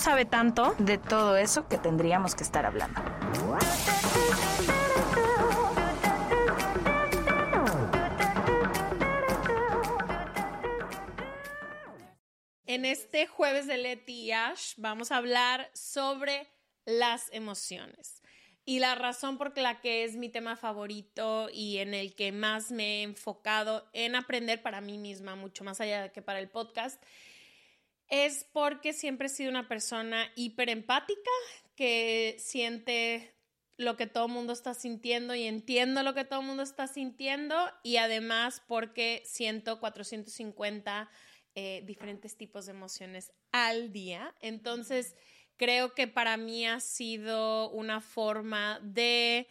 sabe tanto. de todo eso que tendríamos que estar hablando. En este jueves de Leti y Ash vamos a hablar sobre las emociones. Y la razón por la que es mi tema favorito y en el que más me he enfocado en aprender para mí misma, mucho más allá que para el podcast, es porque siempre he sido una persona hiperempática que siente lo que todo el mundo está sintiendo y entiendo lo que todo el mundo está sintiendo y además porque siento 450 eh, diferentes tipos de emociones al día. Entonces, creo que para mí ha sido una forma de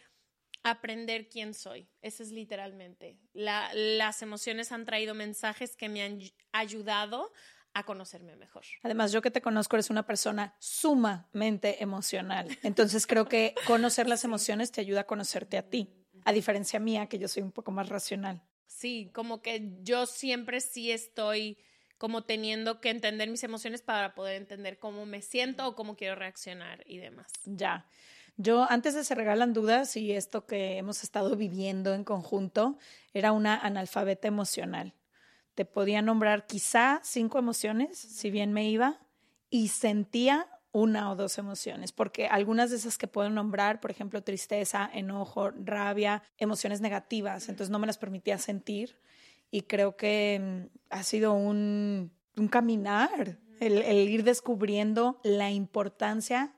aprender quién soy. Eso es literalmente. La- las emociones han traído mensajes que me han ayudado a conocerme mejor. Además, yo que te conozco, eres una persona sumamente emocional. Entonces, creo que conocer las emociones te ayuda a conocerte a ti. A diferencia mía, que yo soy un poco más racional. Sí, como que yo siempre sí estoy como teniendo que entender mis emociones para poder entender cómo me siento o cómo quiero reaccionar y demás. Ya. Yo, antes de se regalan dudas y esto que hemos estado viviendo en conjunto, era una analfabeta emocional. Te podía nombrar quizá cinco emociones, si bien me iba, y sentía una o dos emociones, porque algunas de esas que puedo nombrar, por ejemplo, tristeza, enojo, rabia, emociones negativas, entonces no me las permitía sentir y creo que mm, ha sido un, un caminar, el, el ir descubriendo la importancia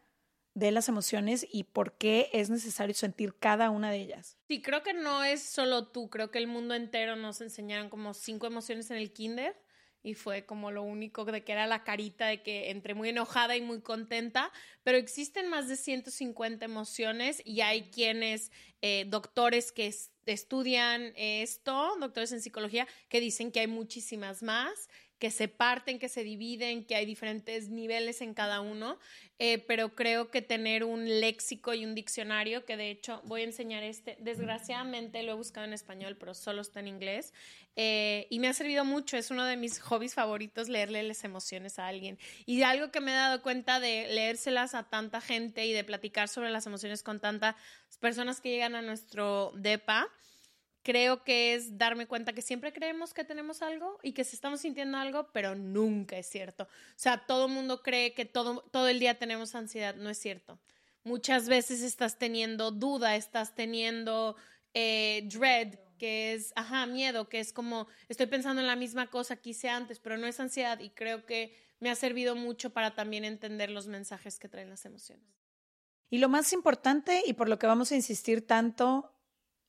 de las emociones y por qué es necesario sentir cada una de ellas. Sí, creo que no es solo tú, creo que el mundo entero nos enseñaron como cinco emociones en el kinder y fue como lo único de que era la carita de que entre muy enojada y muy contenta, pero existen más de 150 emociones y hay quienes, eh, doctores que es- estudian esto, doctores en psicología, que dicen que hay muchísimas más que se parten, que se dividen, que hay diferentes niveles en cada uno, eh, pero creo que tener un léxico y un diccionario, que de hecho voy a enseñar este, desgraciadamente lo he buscado en español, pero solo está en inglés, eh, y me ha servido mucho, es uno de mis hobbies favoritos leerle las emociones a alguien. Y algo que me he dado cuenta de leérselas a tanta gente y de platicar sobre las emociones con tantas personas que llegan a nuestro DEPA, creo que es darme cuenta que siempre creemos que tenemos algo y que estamos sintiendo algo, pero nunca es cierto. O sea, todo el mundo cree que todo, todo el día tenemos ansiedad, no es cierto. Muchas veces estás teniendo duda, estás teniendo eh, dread, que es, ajá, miedo, que es como, estoy pensando en la misma cosa que hice antes, pero no es ansiedad y creo que me ha servido mucho para también entender los mensajes que traen las emociones. Y lo más importante y por lo que vamos a insistir tanto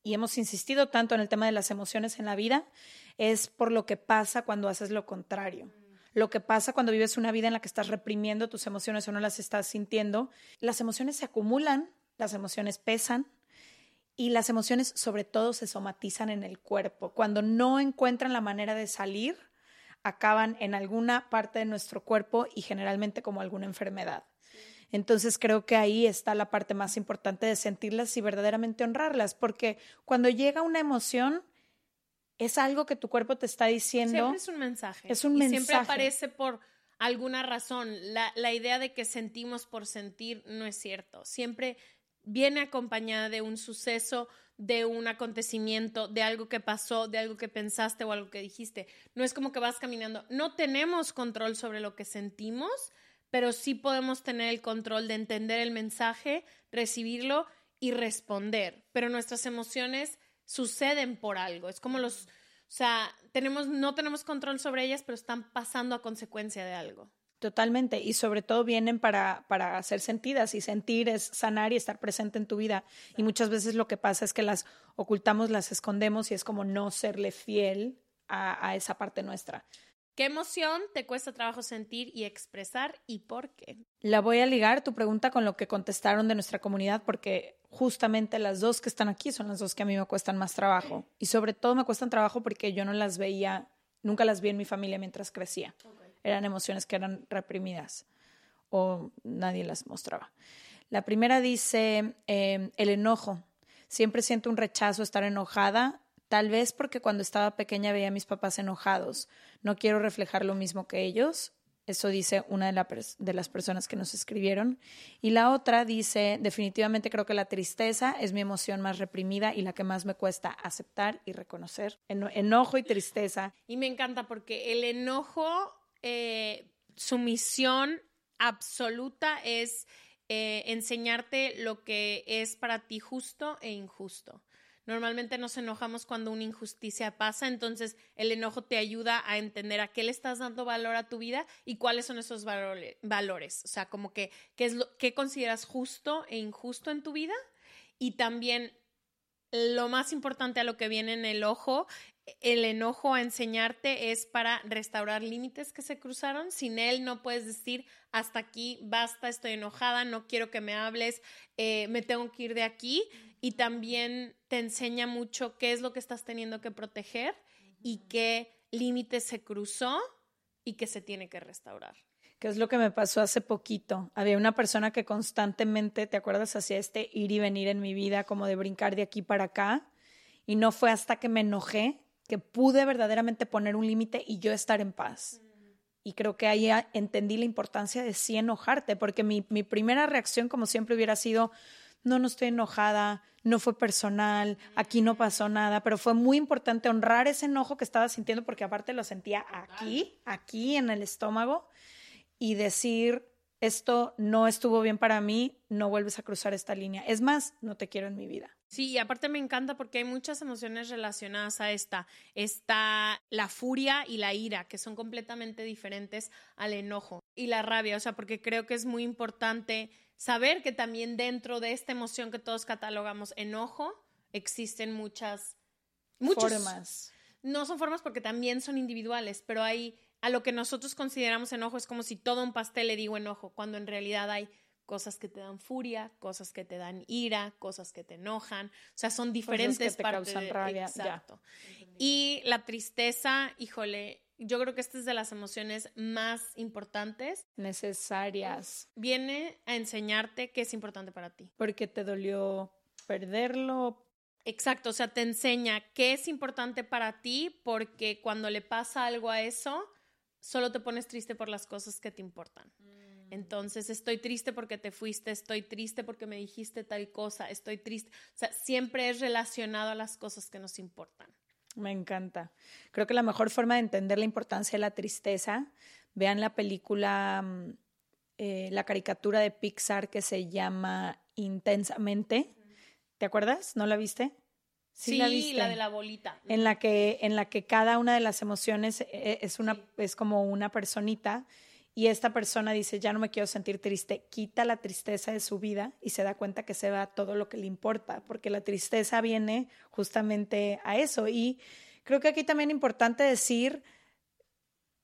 y hemos insistido tanto en el tema de las emociones en la vida es por lo que pasa cuando haces lo contrario. Lo que pasa cuando vives una vida en la que estás reprimiendo tus emociones o no las estás sintiendo. Las emociones se acumulan, las emociones pesan y las emociones sobre todo se somatizan en el cuerpo. Cuando no encuentran la manera de salir, acaban en alguna parte de nuestro cuerpo y generalmente como alguna enfermedad. Entonces creo que ahí está la parte más importante de sentirlas y verdaderamente honrarlas, porque cuando llega una emoción es algo que tu cuerpo te está diciendo. Siempre es un mensaje. Es un y Siempre mensaje. aparece por alguna razón. La, la idea de que sentimos por sentir no es cierto. Siempre viene acompañada de un suceso, de un acontecimiento, de algo que pasó, de algo que pensaste o algo que dijiste. No es como que vas caminando. No tenemos control sobre lo que sentimos, pero sí podemos tener el control de entender el mensaje, recibirlo y responder. Pero nuestras emociones suceden por algo. Es como los, o sea, tenemos, no tenemos control sobre ellas, pero están pasando a consecuencia de algo. Totalmente, y sobre todo vienen para, para ser sentidas y sentir es sanar y estar presente en tu vida. Y muchas veces lo que pasa es que las ocultamos, las escondemos y es como no serle fiel a, a esa parte nuestra. ¿Qué emoción te cuesta trabajo sentir y expresar y por qué? La voy a ligar tu pregunta con lo que contestaron de nuestra comunidad porque justamente las dos que están aquí son las dos que a mí me cuestan más trabajo y sobre todo me cuestan trabajo porque yo no las veía, nunca las vi en mi familia mientras crecía. Eran emociones que eran reprimidas o nadie las mostraba. La primera dice eh, el enojo. Siempre siento un rechazo estar enojada Tal vez porque cuando estaba pequeña veía a mis papás enojados. No quiero reflejar lo mismo que ellos. Eso dice una de, las personas que nos escribieron. Y la otra dice, definitivamente creo que la tristeza es mi emoción más reprimida y la que más me cuesta aceptar y reconocer. enojo y tristeza. Y me encanta porque el enojo, eh, su misión absoluta es eh, enseñarte lo que es para ti justo e injusto. Normalmente nos enojamos cuando una injusticia pasa, entonces el enojo te ayuda a entender a qué le estás dando valor a tu vida y cuáles son esos valores. O sea, como que qué es lo que consideras justo e injusto en tu vida y también lo más importante a lo que viene en el ojo, el enojo a enseñarte es para restaurar límites que se cruzaron. Sin él no puedes decir hasta aquí, basta, estoy enojada, no quiero que me hables, eh, me tengo que ir de aquí y también te enseña mucho qué es lo que estás teniendo que proteger y qué límite se cruzó y que se tiene que restaurar. ¿Qué es lo que me pasó hace poquito? Había una persona que constantemente, ¿te acuerdas? Hacía este ir y venir en mi vida, como de brincar de aquí para acá. Y no fue hasta que me enojé que pude verdaderamente poner un límite y yo estar en paz. Y creo que ahí entendí la importancia de sí enojarte, porque mi, mi primera reacción, como siempre, hubiera sido, no, no estoy enojada, no fue personal, aquí no pasó nada, pero fue muy importante honrar ese enojo que estaba sintiendo porque aparte lo sentía aquí, aquí en el estómago y decir, esto no estuvo bien para mí, no vuelves a cruzar esta línea. Es más, no te quiero en mi vida. Sí, y aparte me encanta porque hay muchas emociones relacionadas a esta. Está la furia y la ira, que son completamente diferentes al enojo y la rabia, o sea, porque creo que es muy importante saber que también dentro de esta emoción que todos catalogamos enojo, existen muchas, formas. No son formas porque también son individuales, pero hay a lo que nosotros consideramos enojo es como si todo un pastel le digo enojo, cuando en realidad hay cosas que te dan furia, cosas que te dan ira, cosas que te enojan, o sea, son diferentes cosas que te causan rabia. Exacto. Y la tristeza, híjole, yo creo que esta es de las emociones más importantes. Necesarias. Viene a enseñarte qué es importante para ti. Porque te dolió perderlo. Exacto, o sea, te enseña qué es importante para ti porque cuando le pasa algo a eso, solo te pones triste por las cosas que te importan. Mm. Entonces, estoy triste porque te fuiste, estoy triste porque me dijiste tal cosa, estoy triste. O sea, siempre es relacionado a las cosas que nos importan. Me encanta. Creo que la mejor forma de entender la importancia de la tristeza, vean la película, mm, eh, la caricatura de Pixar que se llama Intensamente. ¿Te acuerdas? ¿No la viste? Sí, la, la, de la bolita. En la que, en la que cada una de las emociones eh, es, una, es como una personita y esta persona dice, ya no me quiero sentir triste, quita la tristeza de su vida y se da cuenta que se va todo lo que le importa, porque la tristeza viene justamente a eso. Y creo que aquí también es importante decir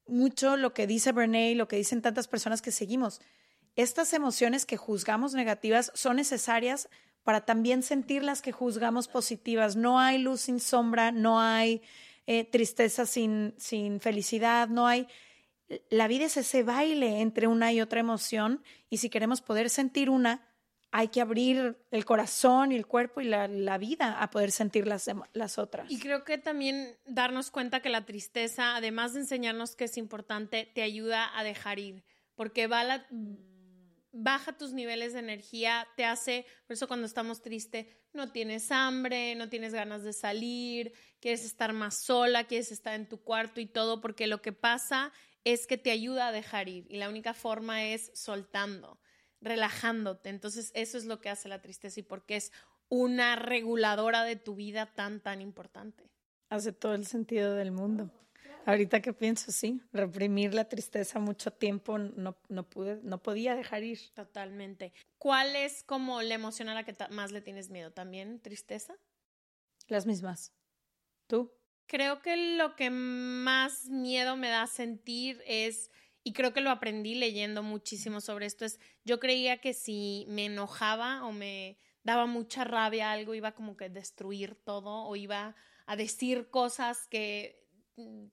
mucho lo que dice Brené lo que dicen tantas personas que seguimos. Estas emociones que juzgamos negativas son necesarias para también sentir las que juzgamos positivas. No hay luz sin sombra, no hay eh, tristeza sin, sin felicidad, no hay la vida es ese baile entre una y otra emoción y si queremos poder sentir una, hay que abrir el corazón y el cuerpo y la, vida a poder sentir las, las, otras. Y creo que también darnos cuenta que la tristeza, además de enseñarnos que es importante, te ayuda a dejar ir, porque baja tus niveles de energía, te hace, por eso cuando estamos tristes, no tienes hambre, no tienes ganas de salir, quieres estar más sola, quieres estar en tu cuarto y todo, porque lo que pasa es que te ayuda a dejar ir y la única forma es soltando, relajándote. Entonces eso es lo que hace la tristeza y porque es una reguladora de tu vida tan, tan importante. Hace todo el sentido del mundo. Ahorita que pienso, sí, reprimir la tristeza mucho tiempo no, no pude, no podía dejar ir. Totalmente. ¿Cuál es como la emoción a la que más le tienes miedo? ¿También tristeza? Las mismas. ¿Tú? Creo que lo que más miedo me da sentir es, y creo que lo aprendí leyendo muchísimo sobre esto, es yo creía que si me enojaba o me daba mucha rabia algo, iba como que destruir todo o iba a decir cosas que,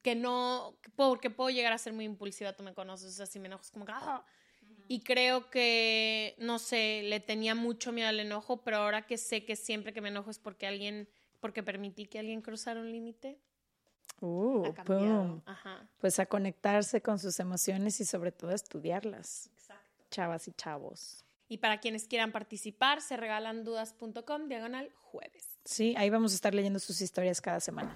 que no, porque puedo llegar a ser muy impulsiva, tú me conoces, o sea, si me enojo es como que... ¡ah! Y creo que, no sé, le tenía mucho miedo al enojo, pero ahora que sé que siempre que me enojo es porque alguien, porque permití que alguien cruzara un límite. Uh, Pues a conectarse con sus emociones y sobre todo a estudiarlas. Exacto. Chavas y chavos. Y para quienes quieran participar, se regalan dudas.com diagonal jueves. Sí, ahí vamos a estar leyendo sus historias cada semana.